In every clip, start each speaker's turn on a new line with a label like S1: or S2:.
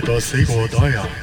S1: 多谢郭导啊。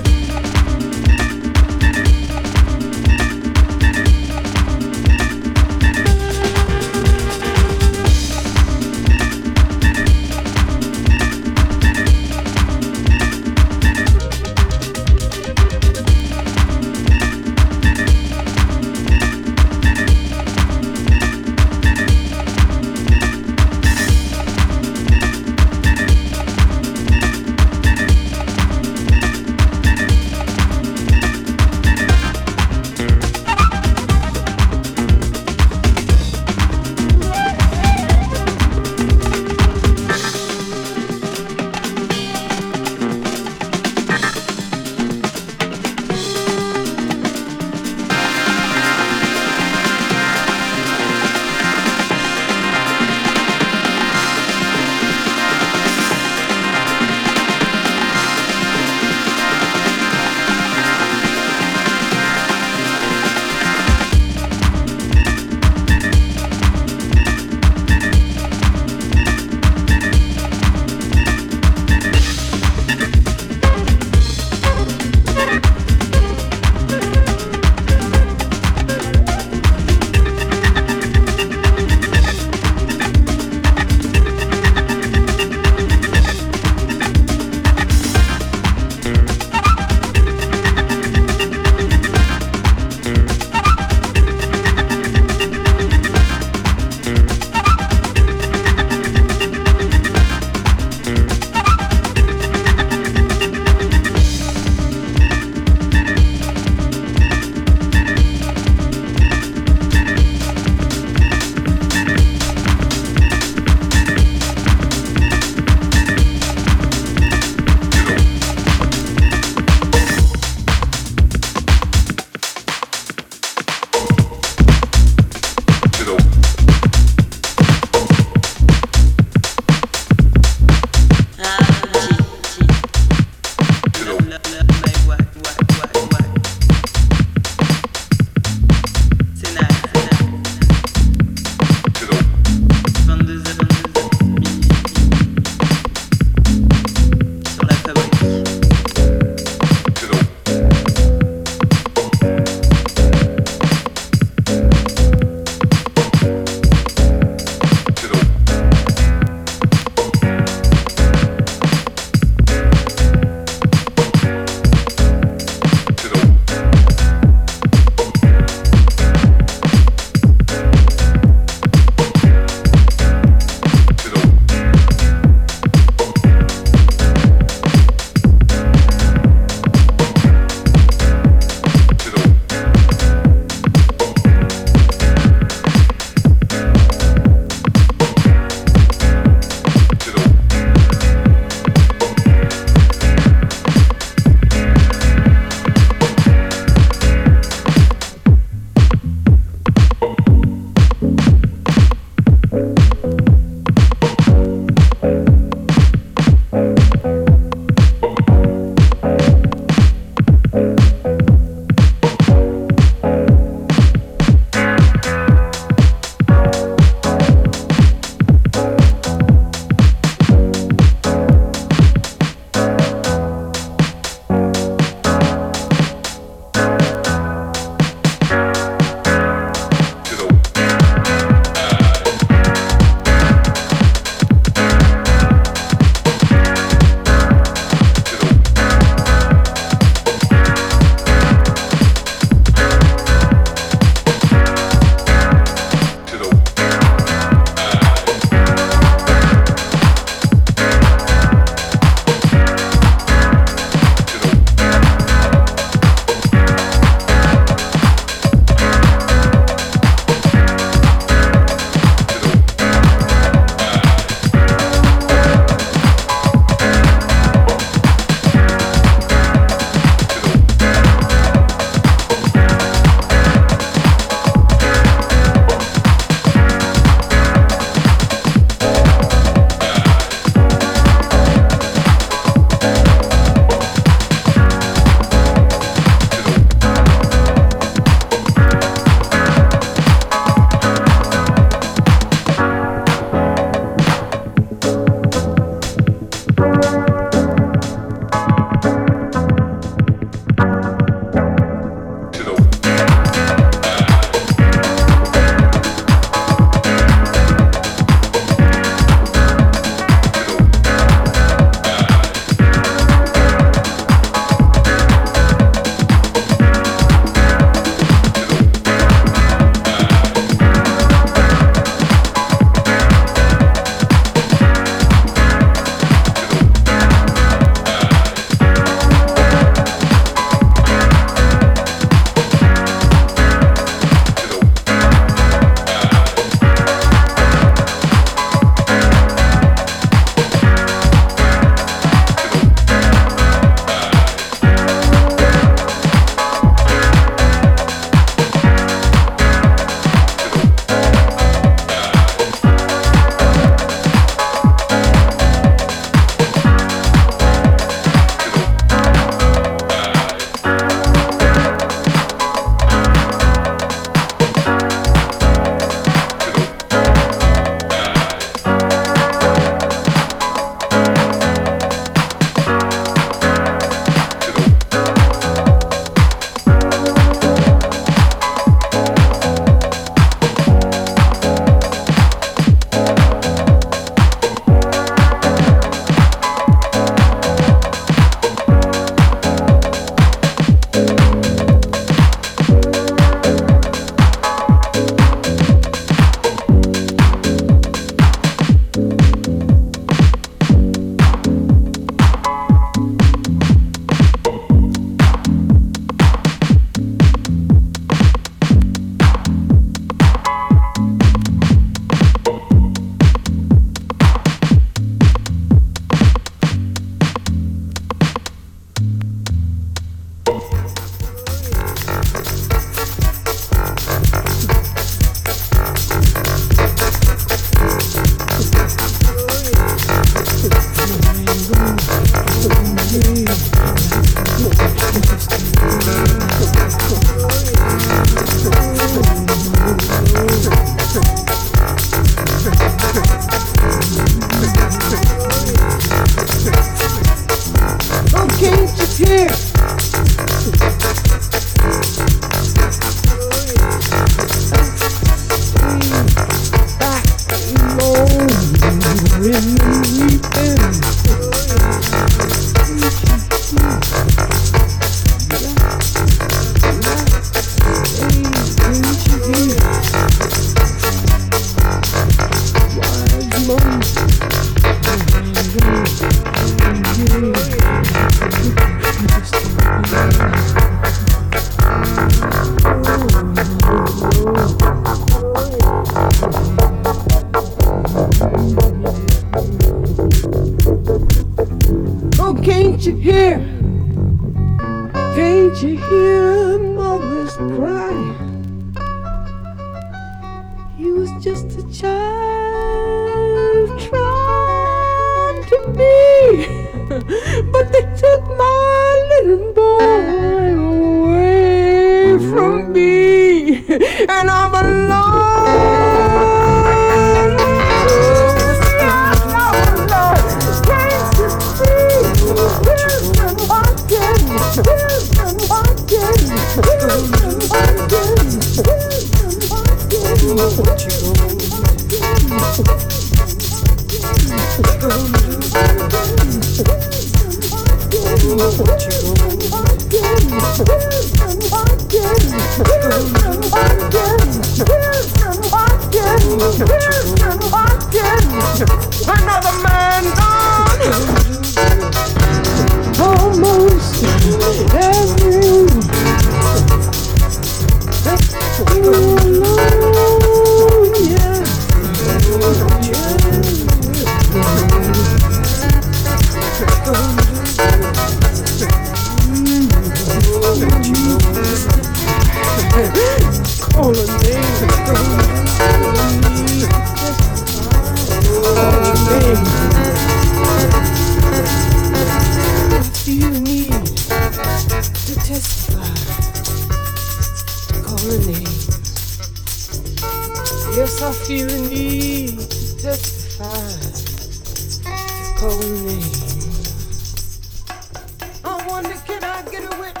S2: I wonder, can I get away?